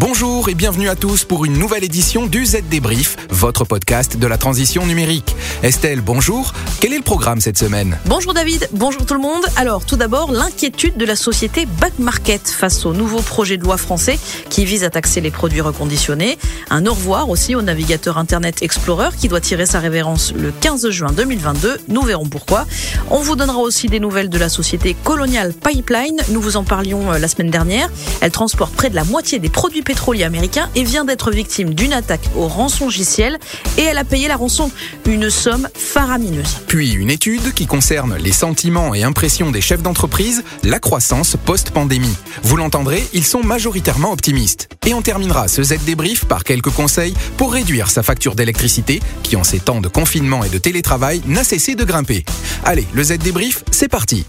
Bonjour et bienvenue à tous pour une nouvelle édition du Z Débrief, votre podcast de la transition numérique. Estelle, bonjour. Quel est le programme cette semaine? Bonjour David, bonjour tout le monde. Alors tout d'abord, l'inquiétude de la société Back Market face au nouveau projet de loi français qui vise à taxer les produits reconditionnés. Un au revoir aussi au navigateur Internet Explorer qui doit tirer sa révérence le 15 juin 2022. Nous verrons pourquoi. On vous donnera aussi des nouvelles de la société Colonial Pipeline. Nous vous en parlions euh, la semaine dernière. Elle transporte près de la moitié des produits pétrolier américain et vient d'être victime d'une attaque au rançongiciel et elle a payé la rançon, une somme faramineuse. Puis une étude qui concerne les sentiments et impressions des chefs d'entreprise, la croissance post-pandémie. Vous l'entendrez, ils sont majoritairement optimistes. Et on terminera ce Z débrief par quelques conseils pour réduire sa facture d'électricité qui en ces temps de confinement et de télétravail n'a cessé de grimper. Allez, le Z débrief, c'est parti.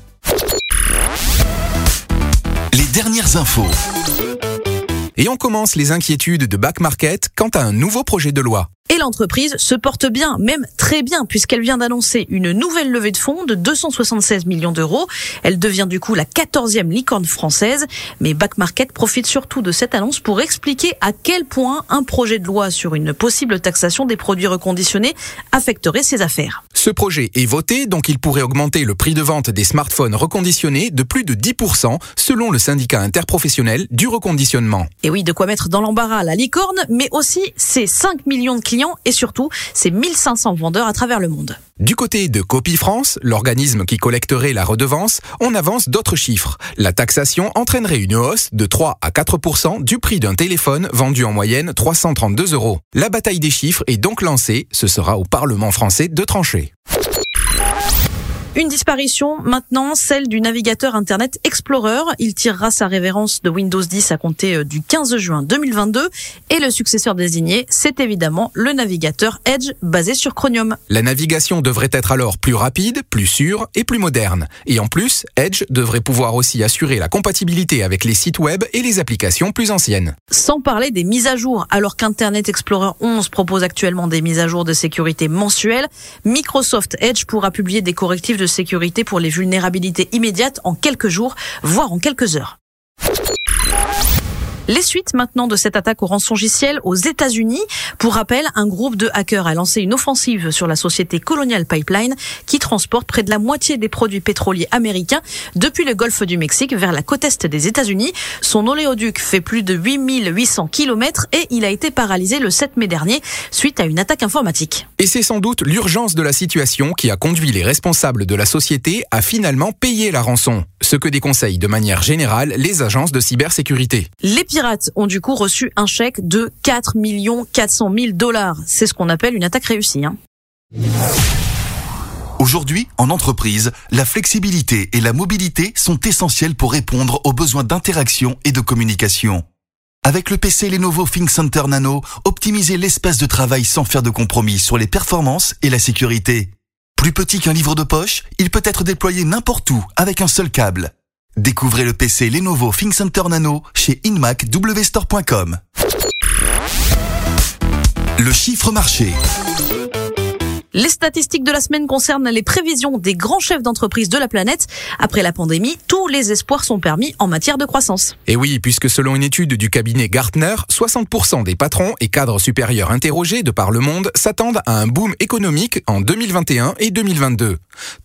Les dernières infos. Et on commence les inquiétudes de Back Market quant à un nouveau projet de loi. Et l'entreprise se porte bien, même très bien, puisqu'elle vient d'annoncer une nouvelle levée de fonds de 276 millions d'euros. Elle devient du coup la 14e licorne française. Mais Back Market profite surtout de cette annonce pour expliquer à quel point un projet de loi sur une possible taxation des produits reconditionnés affecterait ses affaires. Ce projet est voté, donc il pourrait augmenter le prix de vente des smartphones reconditionnés de plus de 10% selon le syndicat interprofessionnel du reconditionnement. Et oui, de quoi mettre dans l'embarras la licorne, mais aussi ses 5 millions de clients et surtout ses 1500 vendeurs à travers le monde. Du côté de Copy France, l'organisme qui collecterait la redevance, on avance d'autres chiffres. La taxation entraînerait une hausse de 3 à 4% du prix d'un téléphone vendu en moyenne 332 euros. La bataille des chiffres est donc lancée, ce sera au Parlement français de trancher. Une disparition maintenant, celle du navigateur Internet Explorer. Il tirera sa révérence de Windows 10 à compter euh, du 15 juin 2022 et le successeur désigné, c'est évidemment le navigateur Edge basé sur Chromium. La navigation devrait être alors plus rapide, plus sûre et plus moderne. Et en plus, Edge devrait pouvoir aussi assurer la compatibilité avec les sites web et les applications plus anciennes. Sans parler des mises à jour, alors qu'Internet Explorer 11 propose actuellement des mises à jour de sécurité mensuelles, Microsoft Edge pourra publier des correctifs de sécurité pour les vulnérabilités immédiates en quelques jours, voire en quelques heures. Les suites maintenant de cette attaque au rançongiciel aux États-Unis. Pour rappel, un groupe de hackers a lancé une offensive sur la société Colonial Pipeline qui transporte près de la moitié des produits pétroliers américains depuis le golfe du Mexique vers la côte est des États-Unis. Son oléoduc fait plus de 8800 km et il a été paralysé le 7 mai dernier suite à une attaque informatique. Et c'est sans doute l'urgence de la situation qui a conduit les responsables de la société à finalement payer la rançon, ce que déconseillent de manière générale les agences de cybersécurité. Les pirates ont du coup reçu un chèque de 4 400 000 dollars. C'est ce qu'on appelle une attaque réussie. Hein. Aujourd'hui, en entreprise, la flexibilité et la mobilité sont essentielles pour répondre aux besoins d'interaction et de communication. Avec le PC Lenovo ThinkCenter Nano, optimisez l'espace de travail sans faire de compromis sur les performances et la sécurité. Plus petit qu'un livre de poche, il peut être déployé n'importe où avec un seul câble. Découvrez le PC Lenovo ThinkCenter Nano chez inmacwstore.com. Le chiffre marché. Les statistiques de la semaine concernent les prévisions des grands chefs d'entreprise de la planète. Après la pandémie, tous les espoirs sont permis en matière de croissance. Et oui, puisque selon une étude du cabinet Gartner, 60% des patrons et cadres supérieurs interrogés de par le monde s'attendent à un boom économique en 2021 et 2022.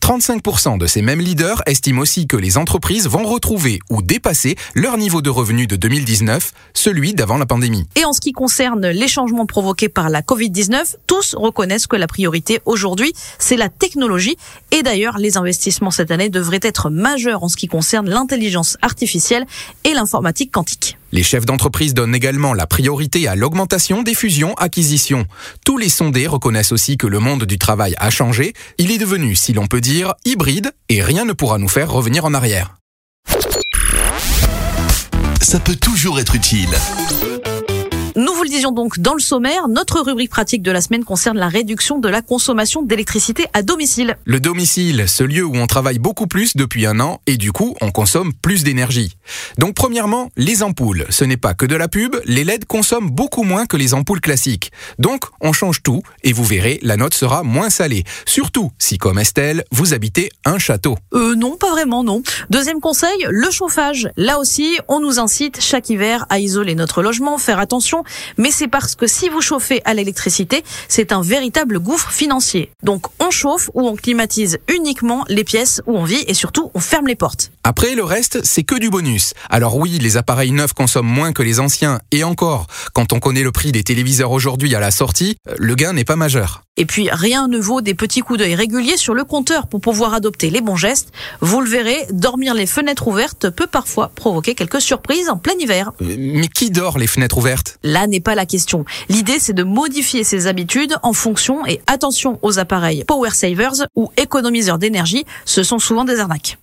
35% de ces mêmes leaders estiment aussi que les entreprises vont retrouver ou dépasser leur niveau de revenu de 2019, celui d'avant la pandémie. Et en ce qui concerne les changements provoqués par la Covid-19, tous reconnaissent que la priorité aujourd'hui, c'est la technologie. Et d'ailleurs, les investissements cette année devraient être majeurs en ce qui concerne l'intelligence artificielle et l'informatique quantique. Les chefs d'entreprise donnent également la priorité à l'augmentation des fusions-acquisitions. Tous les sondés reconnaissent aussi que le monde du travail a changé. Il est devenu, si l'on peut dire, hybride et rien ne pourra nous faire revenir en arrière. Ça peut toujours être utile. Nous vous le disions donc dans le sommaire, notre rubrique pratique de la semaine concerne la réduction de la consommation d'électricité à domicile. Le domicile, ce lieu où on travaille beaucoup plus depuis un an et du coup on consomme plus d'énergie. Donc premièrement, les ampoules. Ce n'est pas que de la pub, les LED consomment beaucoup moins que les ampoules classiques. Donc on change tout et vous verrez, la note sera moins salée. Surtout si comme Estelle, vous habitez un château. Euh non, pas vraiment non. Deuxième conseil, le chauffage. Là aussi, on nous incite chaque hiver à isoler notre logement, faire attention, mais c'est parce que si vous chauffez à l'électricité, c'est un véritable gouffre financier. Donc on chauffe ou on climatise uniquement les pièces où on vit et surtout on ferme les portes. Après, le reste, c'est que du bonus. Alors oui, les appareils neufs consomment moins que les anciens, et encore, quand on connaît le prix des téléviseurs aujourd'hui à la sortie, le gain n'est pas majeur. Et puis rien ne vaut des petits coups d'œil réguliers sur le compteur pour pouvoir adopter les bons gestes. Vous le verrez, dormir les fenêtres ouvertes peut parfois provoquer quelques surprises en plein hiver. Euh, Mais qui dort les fenêtres ouvertes? Là n'est pas la question. L'idée c'est de modifier ses habitudes en fonction et attention aux appareils power savers ou économiseurs d'énergie, ce sont souvent des arnaques.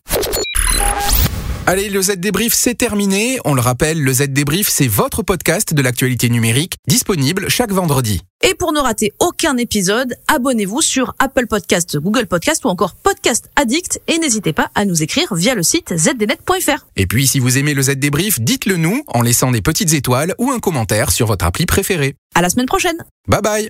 Allez, le Z débrief, c'est terminé. On le rappelle, le Z débrief, c'est votre podcast de l'actualité numérique, disponible chaque vendredi. Et pour ne rater aucun épisode, abonnez-vous sur Apple Podcast, Google Podcast ou encore Podcast Addict et n'hésitez pas à nous écrire via le site zdnet.fr. Et puis, si vous aimez le Z débrief, dites-le nous en laissant des petites étoiles ou un commentaire sur votre appli préférée. À la semaine prochaine. Bye bye